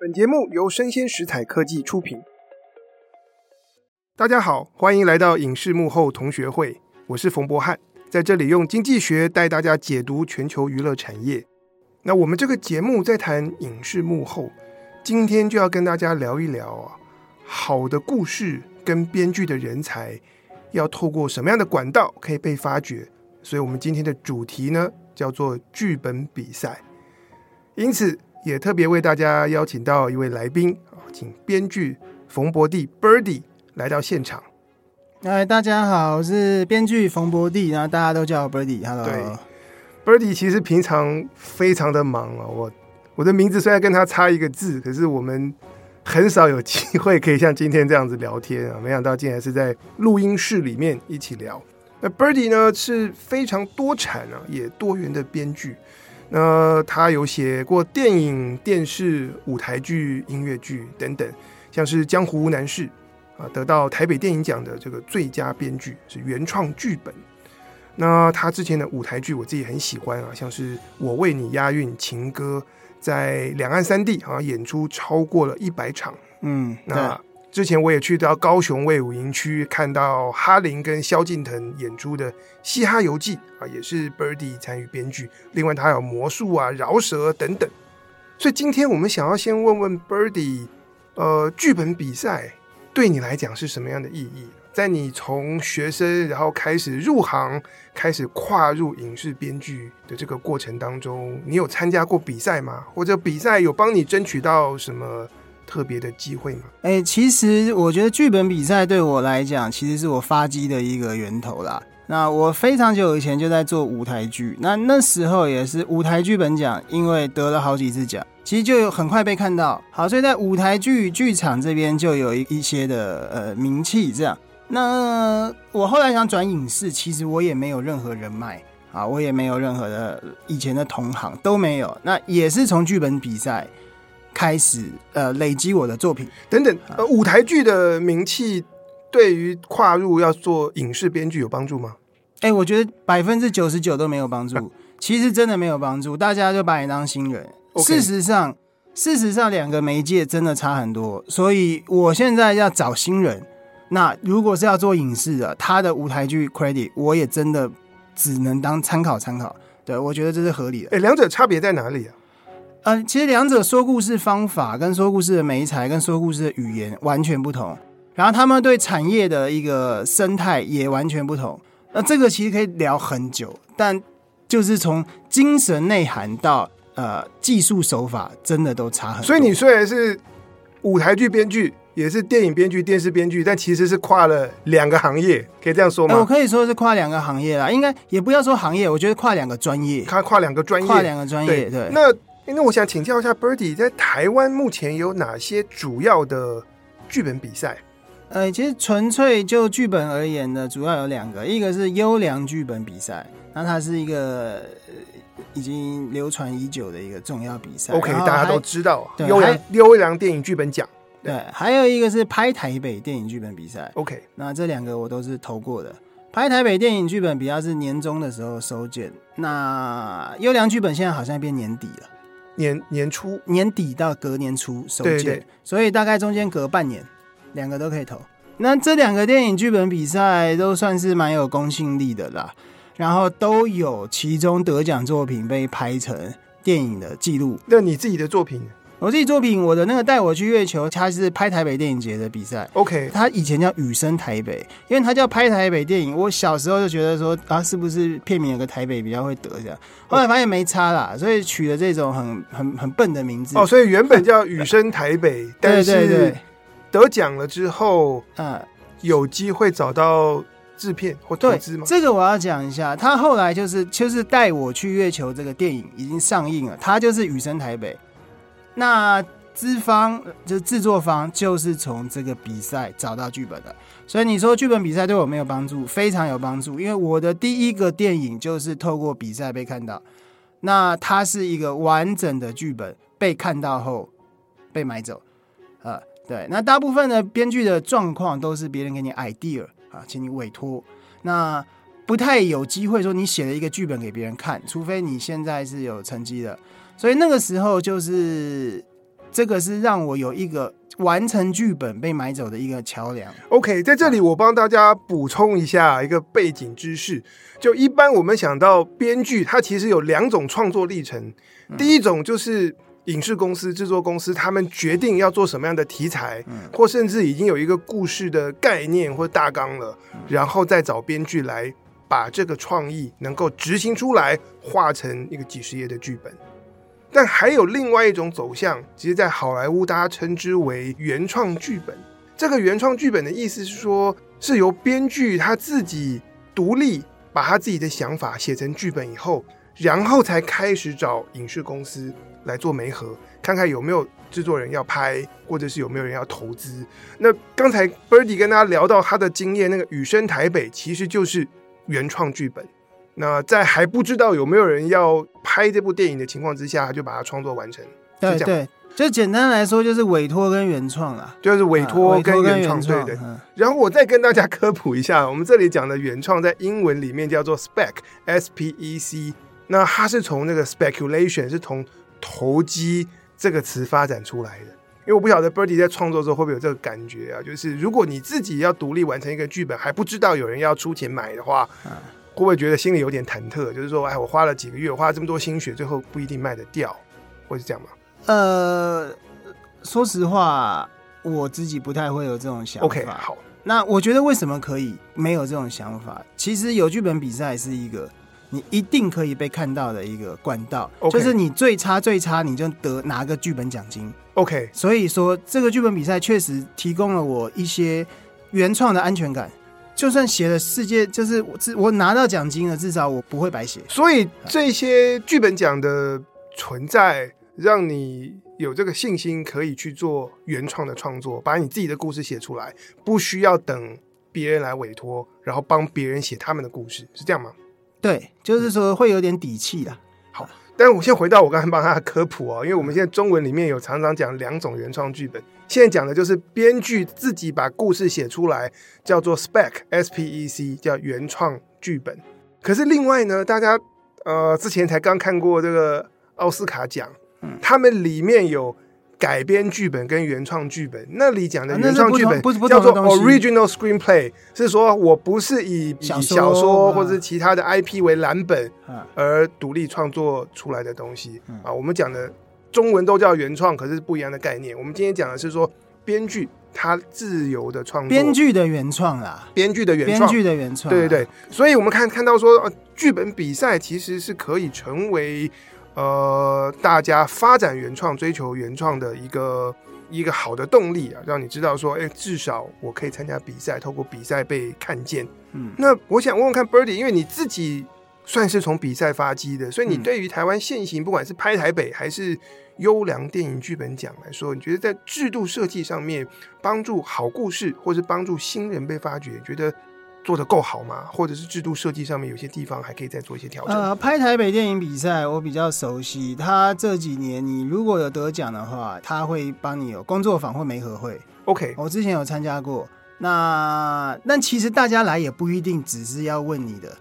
本节目由生鲜食材科技出品。大家好，欢迎来到影视幕后同学会，我是冯博翰，在这里用经济学带大家解读全球娱乐产业。那我们这个节目在谈影视幕后，今天就要跟大家聊一聊啊，好的故事跟编剧的人才要透过什么样的管道可以被发掘。所以，我们今天的主题呢，叫做剧本比赛。因此，也特别为大家邀请到一位来宾啊，请编剧冯博弟 Birdy 来到现场。哎，大家好，我是编剧冯博弟，然后大家都叫我 Birdy。Hello，对，Birdy 其实平常非常的忙啊。我我的名字虽然跟他差一个字，可是我们很少有机会可以像今天这样子聊天啊。没想到竟然是在录音室里面一起聊。那 Birdy 呢是非常多产啊，也多元的编剧。那他有写过电影、电视、舞台剧、音乐剧等等，像是《江湖无难事》啊，得到台北电影奖的这个最佳编剧是原创剧本。那他之前的舞台剧我自己很喜欢啊，像是《我为你押韵情歌》，在两岸三地啊演出超过了一百场。嗯，那。之前我也去到高雄卫武营区，看到哈林跟萧敬腾演出的《嘻哈游记》啊，也是 Birdy 参与编剧。另外，他有魔术啊、饶舌等等。所以今天我们想要先问问 Birdy，呃，剧本比赛对你来讲是什么样的意义？在你从学生然后开始入行，开始跨入影视编剧的这个过程当中，你有参加过比赛吗？或者比赛有帮你争取到什么？特别的机会吗？哎、其实我觉得剧本比赛对我来讲，其实是我发迹的一个源头啦。那我非常久以前就在做舞台剧，那那时候也是舞台剧本奖，因为得了好几次奖，其实就有很快被看到。好，所以在舞台剧剧场这边就有一一些的呃名气。这样，那我后来想转影视，其实我也没有任何人脉啊，我也没有任何的以前的同行都没有。那也是从剧本比赛。开始呃累积我的作品等等，呃，舞台剧的名气对于跨入要做影视编剧有帮助吗？哎、欸，我觉得百分之九十九都没有帮助，啊、其实真的没有帮助，大家就把你当新人。事实上，事实上两个媒介真的差很多，所以我现在要找新人。那如果是要做影视的，他的舞台剧 credit 我也真的只能当参考参考。对，我觉得这是合理的。哎、欸，两者差别在哪里啊？呃，其实两者说故事方法跟说故事的媒材跟说故事的语言完全不同，然后他们对产业的一个生态也完全不同。那这个其实可以聊很久，但就是从精神内涵到呃技术手法，真的都差很多。所以你虽然是舞台剧编剧，也是电影编剧、电视编剧，但其实是跨了两个行业，可以这样说吗？我可以说是跨两个行业啦，应该也不要说行业，我觉得跨两个专业，跨跨两个专业，跨两个专业，对。对那那我想请教一下 Birdy，在台湾目前有哪些主要的剧本比赛？呃，其实纯粹就剧本而言呢，主要有两个，一个是优良剧本比赛，那它是一个已经流传已久的一个重要比赛。OK，大家都知道优良优良电影剧本奖。对，还有一个是拍台北电影剧本比赛。OK，那这两个我都是投过的。拍台北电影剧本比较是年终的时候收件，那优良剧本现在好像变年底了。年年初、年底到隔年初收件，所以大概中间隔半年，两个都可以投。那这两个电影剧本比赛都算是蛮有公信力的啦，然后都有其中得奖作品被拍成电影的记录。那你自己的作品？我自己作品，我的那个带我去月球，它是拍台北电影节的比赛。OK，它以前叫雨声台北，因为它叫拍台北电影。我小时候就觉得说啊，是不是片名有个台北比较会得这样？后来发现没差啦，所以取了这种很很很笨的名字。哦，所以原本叫雨声台北，但是得奖了之后，嗯，有机会找到制片或投资吗？这个我要讲一下，他后来就是就是带我去月球这个电影已经上映了，他就是雨声台北。那资方就制作方，就是从这个比赛找到剧本的，所以你说剧本比赛对我没有帮助，非常有帮助，因为我的第一个电影就是透过比赛被看到，那它是一个完整的剧本被看到后被买走，啊，对，那大部分的编剧的状况都是别人给你 idea 啊，请你委托，那不太有机会说你写了一个剧本给别人看，除非你现在是有成绩的。所以那个时候就是这个是让我有一个完成剧本被买走的一个桥梁。OK，在这里我帮大家补充一下一个背景知识。就一般我们想到编剧，它其实有两种创作历程。第一种就是影视公司、制作公司，他们决定要做什么样的题材，或甚至已经有一个故事的概念或大纲了，然后再找编剧来把这个创意能够执行出来，画成一个几十页的剧本。但还有另外一种走向，其实，在好莱坞大家称之为原创剧本。这个原创剧本的意思是说，是由编剧他自己独立把他自己的想法写成剧本以后，然后才开始找影视公司来做媒合，看看有没有制作人要拍，或者是有没有人要投资。那刚才 Birdy 跟大家聊到他的经验，那个《雨声台北》其实就是原创剧本。那在还不知道有没有人要拍这部电影的情况之下，他就把它创作完成。对对，就简单来说，就是委托跟原创啊，就是委托跟原创。对对。然后我再跟大家科普一下，我们这里讲的原创在英文里面叫做 spec，s p e c。那它是从那个 speculation 是从投机这个词发展出来的。因为我不晓得 Birdy 在创作的时候会不会有这个感觉啊？就是如果你自己要独立完成一个剧本，还不知道有人要出钱买的话。会不会觉得心里有点忐忑？就是说，哎，我花了几个月，我花了这么多心血，最后不一定卖得掉，会是这样吗？呃，说实话，我自己不太会有这种想法。OK，好。那我觉得为什么可以没有这种想法？其实有剧本比赛是一个你一定可以被看到的一个管道，okay. 就是你最差最差，你就得拿个剧本奖金。OK，所以说这个剧本比赛确实提供了我一些原创的安全感。就算写了世界，就是我我拿到奖金了，至少我不会白写。所以这些剧本奖的存在，让你有这个信心，可以去做原创的创作，把你自己的故事写出来，不需要等别人来委托，然后帮别人写他们的故事，是这样吗？对，就是说会有点底气啦。好，但我先回到我刚才帮他的科普哦，因为我们现在中文里面有常常讲两种原创剧本。现在讲的就是编剧自己把故事写出来，叫做 spec，s p e c，叫原创剧本。可是另外呢，大家呃之前才刚看过这个奥斯卡奖，嗯，他们里面有改编剧本跟原创剧本。那里讲的原创剧本叫做 original screenplay，是说我不是以以小说或者其他的 IP 为蓝本而独立创作出来的东西啊。我们讲的。中文都叫原创，可是不一样的概念。我们今天讲的是说，编剧他自由的创作，编剧的原创啦，编剧的原创，编剧的原创，对对对。所以我们看看到说，呃，剧本比赛其实是可以成为呃大家发展原创、追求原创的一个一个好的动力啊，让你知道说，哎，至少我可以参加比赛，透过比赛被看见。嗯，那我想问问看，Birdy，因为你自己。算是从比赛发迹的，所以你对于台湾现行，不管是拍台北还是优良电影剧本奖来说，你觉得在制度设计上面帮助好故事，或是帮助新人被发掘，觉得做得够好吗？或者是制度设计上面有些地方还可以再做一些调整？呃，拍台北电影比赛我比较熟悉，他这几年你如果有得奖的话，他会帮你有工作坊或媒合会。OK，我之前有参加过。那那其实大家来也不一定只是要问你的。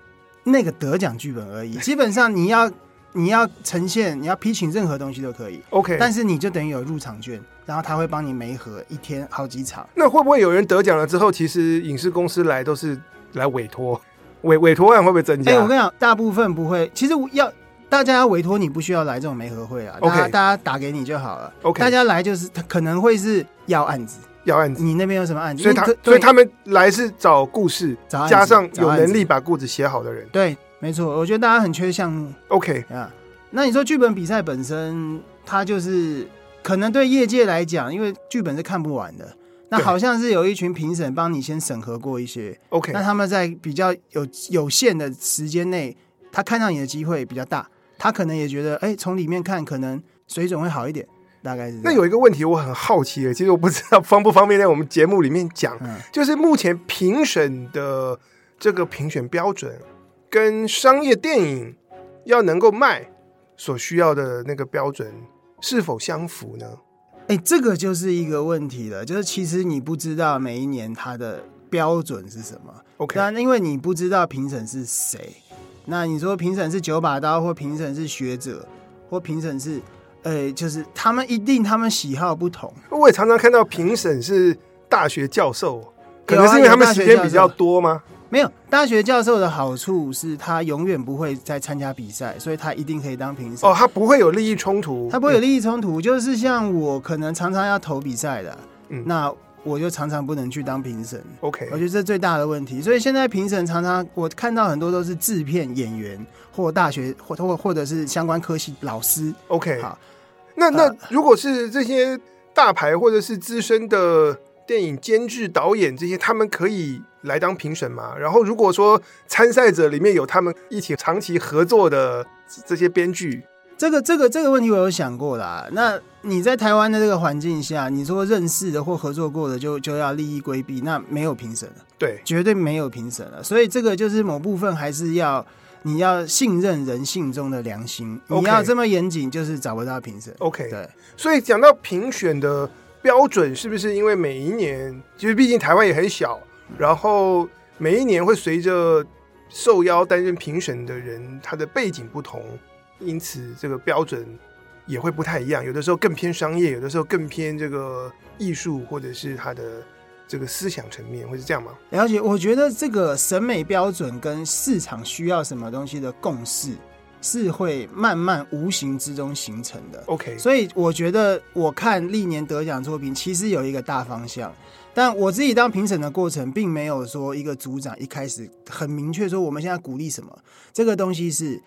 那个得奖剧本而已，基本上你要你要呈现，你要批请任何东西都可以。OK，但是你就等于有入场券，然后他会帮你媒合一天好几场。那会不会有人得奖了之后，其实影视公司来都是来委托委委托案会不会增加？哎、欸，我跟你讲，大部分不会。其实要大家要委托你，不需要来这种媒合会啊。OK，大家打给你就好了。OK，大家来就是他可能会是要案子。要案子，你那边有什么案子？所以他，所以他们来是找故事，加上有能力把故事写好的人。对，没错。我觉得大家很缺项目。OK 啊，那你说剧本比赛本身，它就是可能对业界来讲，因为剧本是看不完的，那好像是有一群评审帮你先审核过一些。OK，那他们在比较有有限的时间内，他看到你的机会比较大，他可能也觉得，哎，从里面看可能水准会好一点。大概是。那有一个问题我很好奇的，其实我不知道方不方便在我们节目里面讲，嗯，就是目前评审的这个评选标准跟商业电影要能够卖所需要的那个标准是否相符呢？哎，这个就是一个问题了，就是其实你不知道每一年它的标准是什么。OK，那因为你不知道评审是谁，那你说评审是九把刀，或评审是学者，或评审是。呃，就是他们一定他们喜好不同。我也常常看到评审是大学教授，可能是因为他们时间比较多吗？没有，大学教授的好处是他永远不会再参加比赛，所以他一定可以当评审。哦，他不会有利益冲突，他不会有利益冲突，嗯、就是像我可能常常要投比赛的，嗯，那我就常常不能去当评审。OK，我觉得这最大的问题。所以现在评审常常我看到很多都是制片演员或大学或或或者是相关科系老师。OK，好，那那如果是这些大牌或者是资深的电影监制导演这些，他们可以。来当评审吗？然后如果说参赛者里面有他们一起长期合作的这些编剧，这个这个这个问题我有想过啦。那你在台湾的这个环境下，你说认识的或合作过的就就要利益规避，那没有评审了，对，绝对没有评审了。所以这个就是某部分还是要你要信任人性中的良心.你要这么严谨，就是找不到评审。OK，对。所以讲到评选的标准，是不是因为每一年，其实毕竟台湾也很小。然后每一年会随着受邀担任评审的人，他的背景不同，因此这个标准也会不太一样。有的时候更偏商业，有的时候更偏这个艺术，或者是他的这个思想层面，会是这样吗？了解，我觉得这个审美标准跟市场需要什么东西的共识，是会慢慢无形之中形成的。OK，所以我觉得我看历年得奖作品，其实有一个大方向。但我自己当评审的过程，并没有说一个组长一开始很明确说我们现在鼓励什么，这个东西是，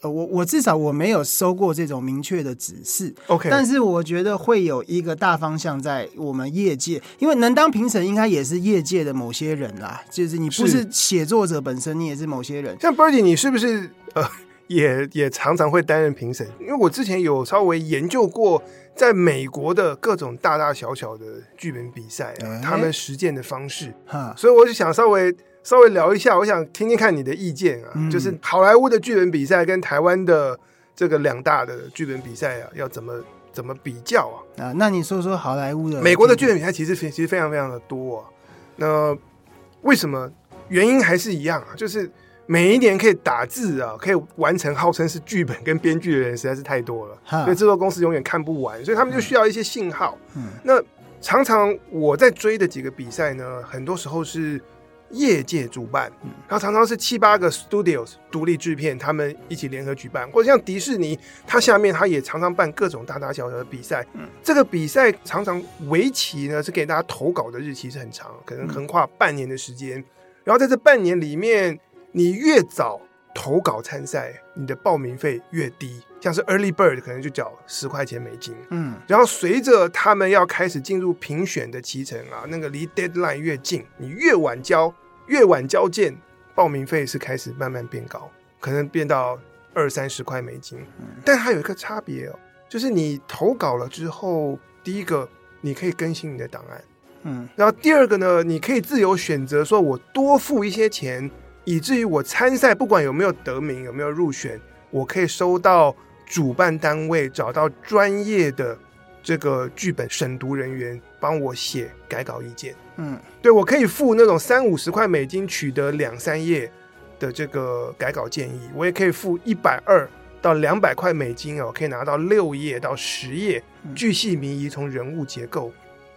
呃，我我至少我没有收过这种明确的指示。OK，但是我觉得会有一个大方向在我们业界，因为能当评审应该也是业界的某些人啦，就是你不是写作者本身，你也是某些人。像 Birdy，你是不是呃也也常常会担任评审？因为我之前有稍微研究过。在美国的各种大大小小的剧本比赛啊，欸、他们实践的方式，哈所以我就想稍微稍微聊一下，我想听听看你的意见啊，嗯、就是好莱坞的剧本比赛跟台湾的这个两大的剧本比赛啊，要怎么怎么比较啊？啊，那你说说好莱坞的美国的剧本比赛其实其实非常非常的多啊，那为什么？原因还是一样啊，就是。每一年可以打字啊，可以完成号称是剧本跟编剧的人实在是太多了，哈所以制作公司永远看不完，所以他们就需要一些信号。嗯，那常常我在追的几个比赛呢，很多时候是业界主办，嗯、然后常常是七八个 studios 独立制片他们一起联合举办，或者像迪士尼，它下面它也常常办各种大大小小的比赛。嗯，这个比赛常常围棋呢是给大家投稿的日期是很长，可能横跨半年的时间，嗯、然后在这半年里面。你越早投稿参赛，你的报名费越低。像是 Early Bird 可能就缴十块钱美金。嗯，然后随着他们要开始进入评选的期程啊，那个离 Deadline 越近，你越晚交，越晚交件，报名费是开始慢慢变高，可能变到二三十块美金。嗯，但它有一个差别哦，就是你投稿了之后，第一个你可以更新你的档案。嗯，然后第二个呢，你可以自由选择，说我多付一些钱。以至于我参赛，不管有没有得名，有没有入选，我可以收到主办单位找到专业的这个剧本审读人员帮我写改稿意见。嗯，对，我可以付那种三五十块美金取得两三页的这个改稿建议，我也可以付一百二到两百块美金哦，可以拿到六页到十页，巨细靡遗从人物结构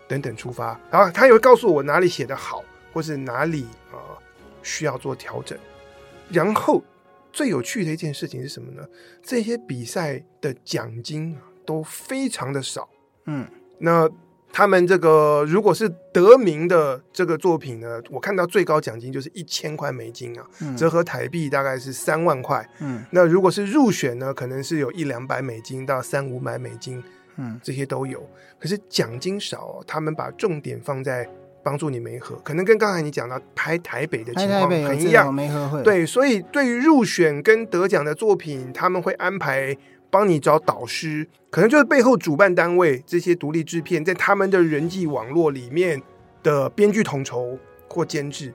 等等出发，然后他也会告诉我哪里写得好，或是哪里啊。呃需要做调整，然后最有趣的一件事情是什么呢？这些比赛的奖金啊都非常的少，嗯，那他们这个如果是得名的这个作品呢，我看到最高奖金就是一千块美金啊，嗯、折合台币大概是三万块，嗯，那如果是入选呢，可能是有一两百美金到三五百美金，嗯，这些都有，可是奖金少，他们把重点放在。帮助你媒合，可能跟刚才你讲到拍台北的情况很一样。对，所以对于入选跟得奖的作品，他们会安排帮你找导师，可能就是背后主办单位这些独立制片，在他们的人际网络里面的编剧统筹或监制。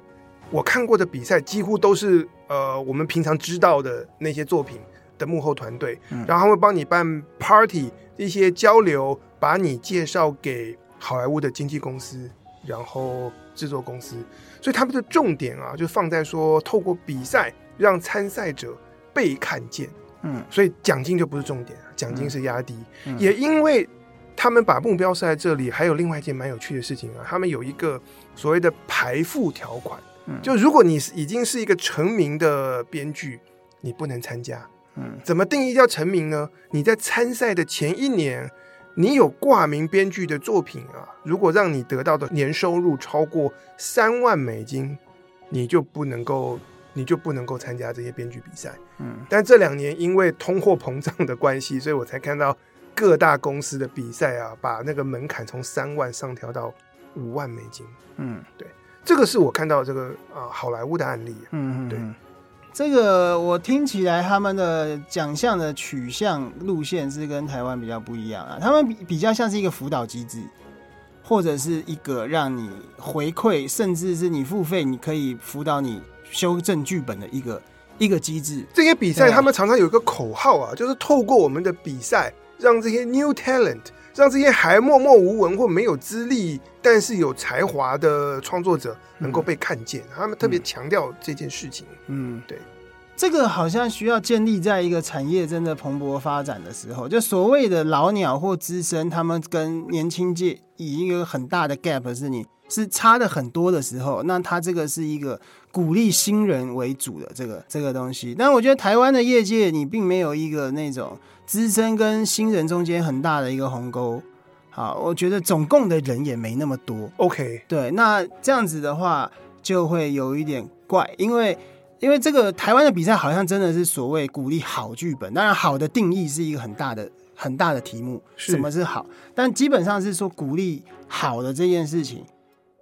我看过的比赛几乎都是呃，我们平常知道的那些作品的幕后团队，嗯、然后他会帮你办 party 一些交流，把你介绍给好莱坞的经纪公司。然后制作公司，所以他们的重点啊，就放在说，透过比赛让参赛者被看见，嗯，所以奖金就不是重点，奖金是压低。嗯、也因为他们把目标设在这里，还有另外一件蛮有趣的事情啊，他们有一个所谓的排付条款，嗯，就如果你已经是一个成名的编剧，你不能参加。嗯，怎么定义叫成名呢？你在参赛的前一年，你有挂名编剧的作品啊，如果让你得到的年收入超过三万美金，你就不能够，你就不能够参加这些编剧比赛。嗯，但这两年因为通货膨胀的关系，所以我才看到各大公司的比赛啊，把那个门槛从三万上调到五万美金。嗯，对，这个是我看到这个啊好莱坞的案例。嗯嗯，对。这个我听起来，他们的奖项的取向路线是跟台湾比较不一样啊。他们比比较像是一个辅导机制，或者是一个让你回馈，甚至是你付费，你可以辅导你修正剧本的一个一个机制。这些比赛他们常常有一个口号啊，就是透过我们的比赛，让这些 new talent，让这些还默默无闻或没有资历但是有才华的创作者能够被看见。他们特别强调这件事情。嗯，对。这个好像需要建立在一个产业真的蓬勃发展的时候，就所谓的老鸟或资深，他们跟年轻界以一个很大的 gap 是你是差的很多的时候，那他这个是一个鼓励新人为主的这个这个东西。但我觉得台湾的业界，你并没有一个那种资深跟新人中间很大的一个鸿沟。好，我觉得总共的人也没那么多。OK，对，那这样子的话就会有一点怪，因为。因为这个台湾的比赛好像真的是所谓鼓励好剧本，当然好的定义是一个很大的很大的题目，什么是好？但基本上是说鼓励好的这件事情，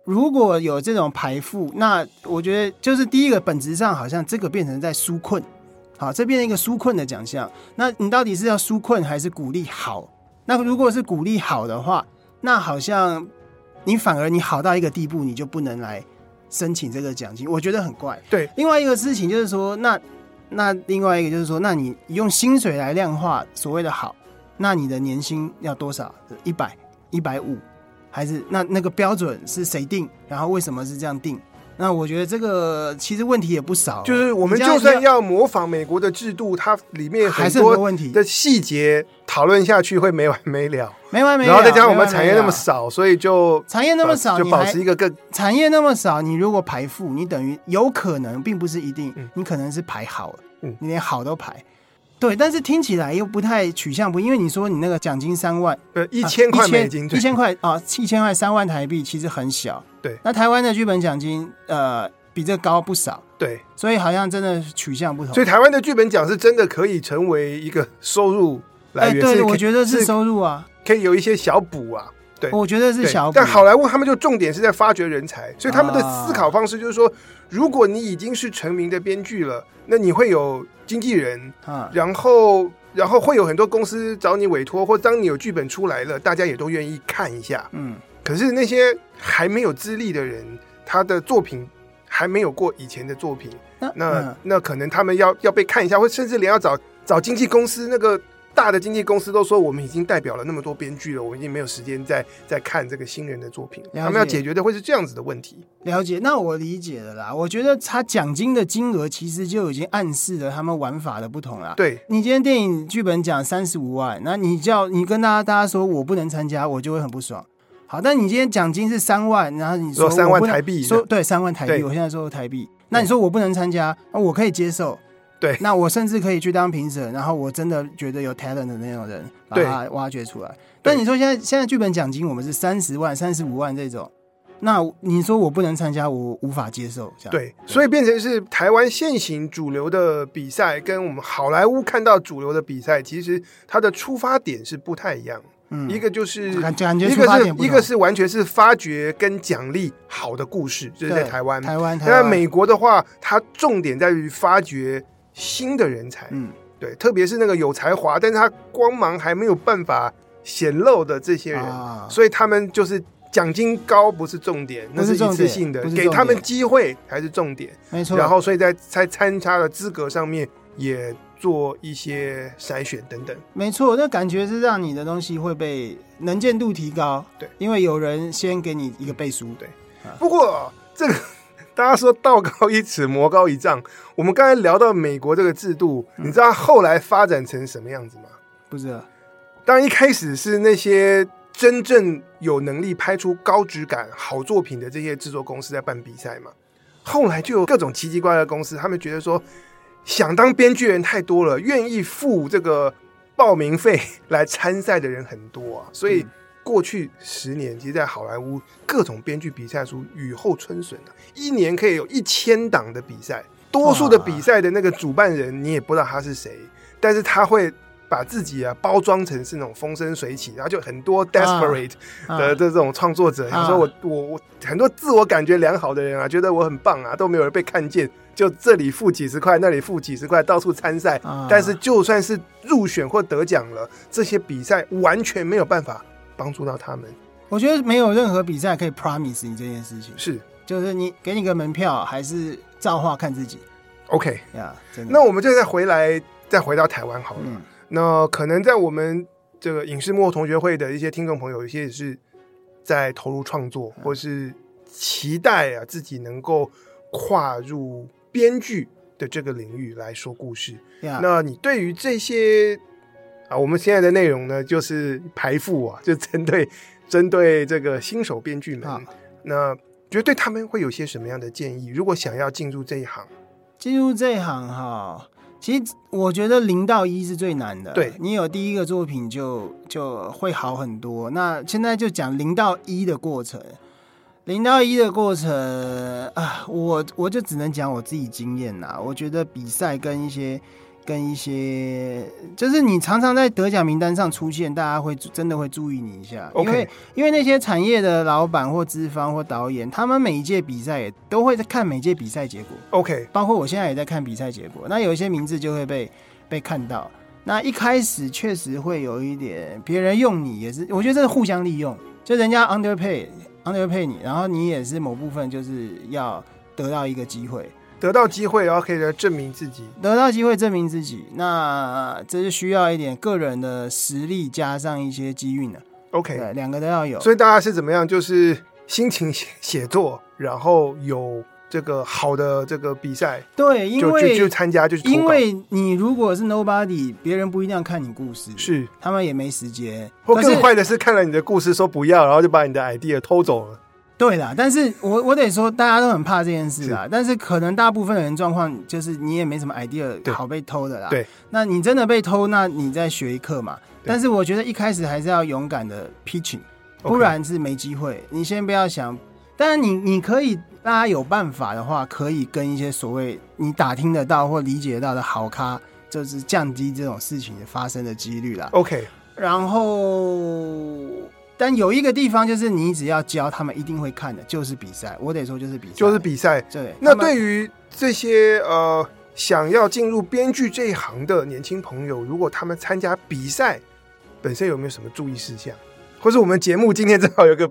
如果有这种排富，那我觉得就是第一个本质上好像这个变成在纾困，好，这变成一个纾困的奖项。那你到底是要纾困还是鼓励好？那如果是鼓励好的话，那好像你反而你好到一个地步，你就不能来。申请这个奖金，我觉得很怪。对，另外一个事情就是说，那那另外一个就是说，那你用薪水来量化所谓的好，那你的年薪要多少？一百、一百五，还是那那个标准是谁定？然后为什么是这样定？那我觉得这个其实问题也不少，就是我们就算要模仿美国的制度，它里面很多问题的细节讨论下去会没完没了，没完没了。然后再加上我们产业那么少，所以就产业那么少，就保持一个更产业那么少，你如果排负，你等于有可能，并不是一定，你可能是排好了，嗯，你连好都排。对，但是听起来又不太取向不，因为你说你那个奖金三万，呃，一千块美金，一千块啊，一千块三万台币，其实很小。对，那台湾的剧本奖金，呃，比这高不少。对，所以好像真的取向不同。所以台湾的剧本奖是真的可以成为一个收入来源。对，我觉得是收入啊，可以有一些小补啊。对，我觉得是小补。但好莱坞他们就重点是在发掘人才，所以他们的思考方式就是说，如果你已经是成名的编剧了，那你会有经纪人啊，然后。然后会有很多公司找你委托，或当你有剧本出来了，大家也都愿意看一下。嗯，可是那些还没有资历的人，他的作品还没有过以前的作品，那那可能他们要要被看一下，或甚至连要找找经纪公司那个。大的经纪公司都说，我们已经代表了那么多编剧了，我们已经没有时间再再看这个新人的作品。他们要解决的会是这样子的问题。了解，那我理解了啦。我觉得他奖金的金额其实就已经暗示了他们玩法的不同了。对，你今天电影剧本奖三十五万，那你叫你跟大家大家说我不能参加，我就会很不爽。好，但你今天奖金是三万，然后你说三万台币，说对三万台币，我现在说台币，那你说我不能参加，那我可以接受。对，那我甚至可以去当评审，然后我真的觉得有 talent 的那种人，把他挖掘出来。但你说现在现在剧本奖金我们是三十万、三十五万这种，那你说我不能参加，我无法接受。这样对，所以变成是台湾现行主流的比赛，跟我们好莱坞看到主流的比赛，其实它的出发点是不太一样。嗯，一个就是感觉一个是一个是完全是发掘跟奖励好的故事，就是在台湾。台湾，在美国的话，它重点在于发掘。新的人才，嗯，对，特别是那个有才华，但是他光芒还没有办法显露的这些人，啊、所以他们就是奖金高不是重点，那是一次性的，给他们机会才是重点，没错。然后，所以在在参加的资格上面也做一些筛选等等，没错。那感觉是让你的东西会被能见度提高，对，因为有人先给你一个背书，对。不过这个。大家说道高一尺，魔高一丈。我们刚才聊到美国这个制度，嗯、你知道后来发展成什么样子吗？不知道。当然一开始是那些真正有能力拍出高质感好作品的这些制作公司在办比赛嘛。后来就有各种奇奇怪怪的公司，他们觉得说，想当编剧人太多了，愿意付这个报名费 来参赛的人很多啊，所以过去十年，其实，在好莱坞各种编剧比赛书雨后春笋啊，一年可以有一千档的比赛，多数的比赛的那个主办人你也不知道他是谁，但是他会。把自己啊包装成是那种风生水起，然后就很多 desperate 的这种创作者，他说我我我很多自我感觉良好的人啊，觉得我很棒啊，都没有人被看见，就这里付几十块，那里付几十块，到处参赛，但是就算是入选或得奖了，这些比赛完全没有办法帮助到他们。我觉得没有任何比赛可以 promise 你这件事情，是就是你给你个门票，还是造化看自己。OK 呀，真的。那我们就再回来，再回到台湾好了。嗯那可能在我们这个影视幕后同学会的一些听众朋友，有些也是在投入创作，或是期待啊自己能够跨入编剧的这个领域来说故事。那你对于这些啊，我们现在的内容呢，就是排副啊，就针对针对这个新手编剧们，uh. 那觉得对他们会有些什么样的建议？如果想要进入这一行，进入这一行哈。其实我觉得零到一是最难的。对，你有第一个作品就就会好很多。那现在就讲零到一的过程，零到一的过程啊，我我就只能讲我自己经验啦。我觉得比赛跟一些。跟一些，就是你常常在得奖名单上出现，大家会真的会注意你一下，Okay. 因为因为那些产业的老板或资方或导演，他们每一届比赛也都会在看每届比赛结果，OK，包括我现在也在看比赛结果，那有一些名字就会被被看到，那一开始确实会有一点别人用你也是，我觉得这是互相利用，就人家 underpay underpay 你，然后你也是某部分就是要得到一个机会。得到机会，然后可以来证明自己。得到机会证明自己，那这是需要一点个人的实力，加上一些机运的。OK，对，两个都要有。所以大家是怎么样？就是心情写写作，然后有这个好的这个比赛，对，因为就参加，就是因为你如果是 nobody，别人不一定要看你故事，是他们也没时间。或更坏的是，看了你的故事说不要，然后就把你的 idea 偷走了。对啦，但是我我得说，大家都很怕这件事啦。是，但是可能大部分的人状况就是你也没什么 idea 好被偷的啦。对，那你真的被偷，那你再学一课嘛。但是我觉得一开始还是要勇敢的 pitching，不然是没机会。你先不要想，当然你你可以，大家有办法的话，可以跟一些所谓你打听得到或理解得到的好咖，就是降低这种事情发生的几率啦。OK，然后。但有一个地方，就是你只要教他们，一定会看的，就是比赛。我得说，就是比赛，就是比赛。对。那对于这些呃想要进入编剧这一行的年轻朋友，如果他们参加比赛，本身有没有什么注意事项？或是我们节目今天正好有个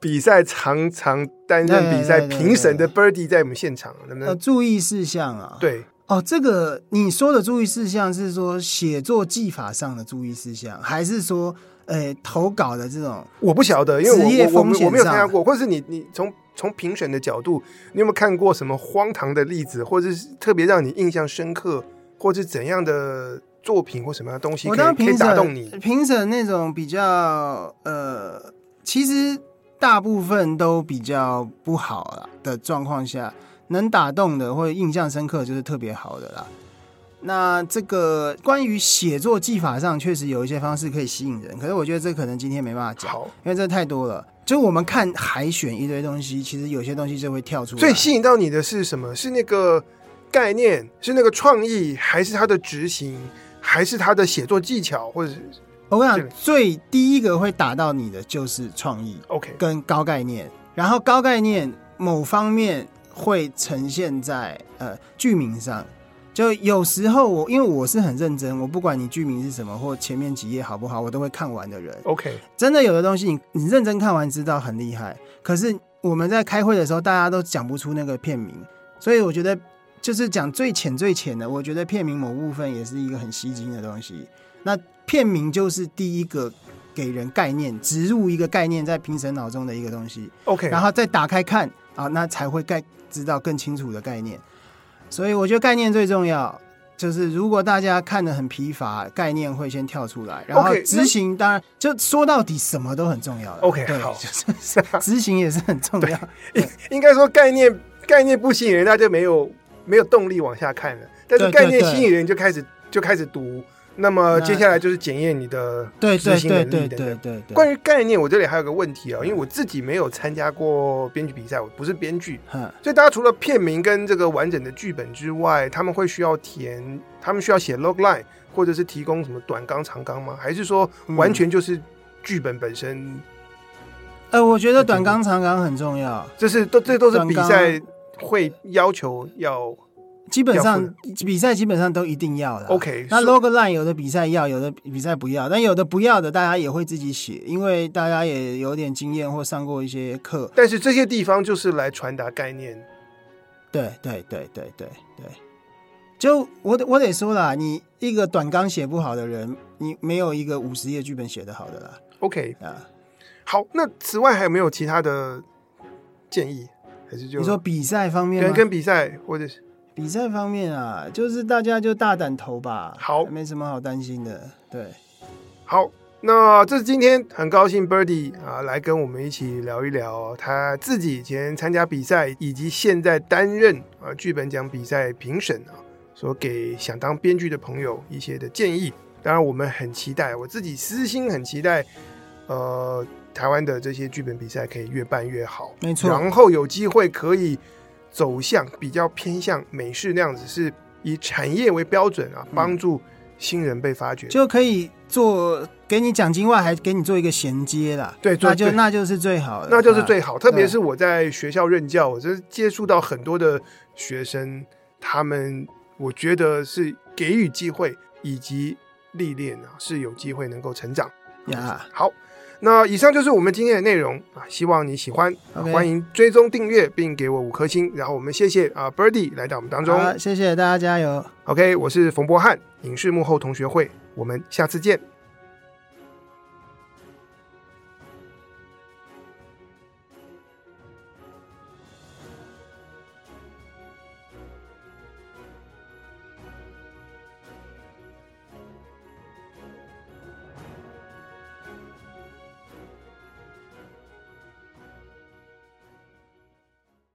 比赛，常常担任比赛评审的 Birdy 在我们现场，能不能？注意事项啊？对。哦，这个你说的注意事项是说写作技法上的注意事项，还是说？诶、欸，投稿的这种我不晓得，因为我我我，我没有参加过，或者是你你从从评审的角度，你有没有看过什么荒唐的例子，或者是特别让你印象深刻，或者是怎样的作品或什么样的东西可以，可以打动你？评审那种比较呃，其实大部分都比较不好了的状况下，能打动的或者印象深刻就是特别好的啦。那这个关于写作技法上，确实有一些方式可以吸引人，可是我觉得这可能今天没办法讲，因为这太多了。就我们看海选一堆东西，其实有些东西就会跳出来。最吸引到你的是什么？是那个概念，是那个创意，还是他的执行，还是他的写作技巧？或者是我跟你讲，最第一个会打到你的就是创意，OK，跟高概念，然后高概念某方面会呈现在呃剧名上。就有时候我因为我是很认真，我不管你剧名是什么或前面几页好不好，我都会看完的人。OK，真的有的东西你你认真看完知道很厉害，可是我们在开会的时候大家都讲不出那个片名，所以我觉得就是讲最浅最浅的，我觉得片名某部分也是一个很吸睛的东西。那片名就是第一个给人概念，植入一个概念在评审脑中的一个东西。OK，然后再打开看啊，那才会概知道更清楚的概念。所以我觉得概念最重要。就是如果大家看得很疲乏，概念会先跳出来，然后执行当然就说到底什么都很重要。OK，对好，就是 执行也是很重要。应应该说概念概念不吸引人，大家就没有没有动力往下看了。但是概念吸引人，就开始就开始读。那么接下来就是检验你的执行能力的。对对对对。关于概念，我这里还有个问题啊，因为我自己没有参加过编剧比赛，我不是编剧，所以大家除了片名跟这个完整的剧本之外，他们会需要填，他们需要写 logline，或者是提供什么短纲、长纲吗？还是说完全就是剧本本身？呃，我觉得短纲、长纲很重要，这是都这都是比赛会要求要。基本上比赛基本上都一定要的。OK，那 logline 有的比赛要，有的比赛不要，但有的不要的，大家也会自己写，因为大家也有点经验或上过一些课。但是这些地方就是来传达概念。对对对对对对，就我得我得说啦，你一个短纲写不好的人，你没有一个五十页剧本写得好的啦。OK 啊，好，那此外还有没有其他的建议？还是就你说比赛方面跟跟比赛或者是？比赛方面啊，就是大家就大胆投吧，好，没什么好担心的。对，好，那这是今天很高兴 Birdy 啊来跟我们一起聊一聊他自己以前参加比赛，以及现在担任啊剧本奖比赛评审啊，所给想当编剧的朋友一些的建议。当然，我们很期待，我自己私心很期待，呃，台湾的这些剧本比赛可以越办越好，没错，然后有机会可以。走向比较偏向美式那样子，是以产业为标准啊，帮助新人被发掘，就可以做给你奖金外，还给你做一个衔接啦。对，那就那就是最好的，那就是最好。特别是我在学校任教，我就是接触到很多的学生，他们我觉得是给予机会以及历练啊，是有机会能够成长呀。好。那以上就是我们今天的内容啊，希望你喜欢.欢迎追踪订阅并给我五颗星，然后我们谢谢啊 Birdy 来到我们当中，谢谢大家加油。OK，我是冯博翰，影视幕后同学会，我们下次见。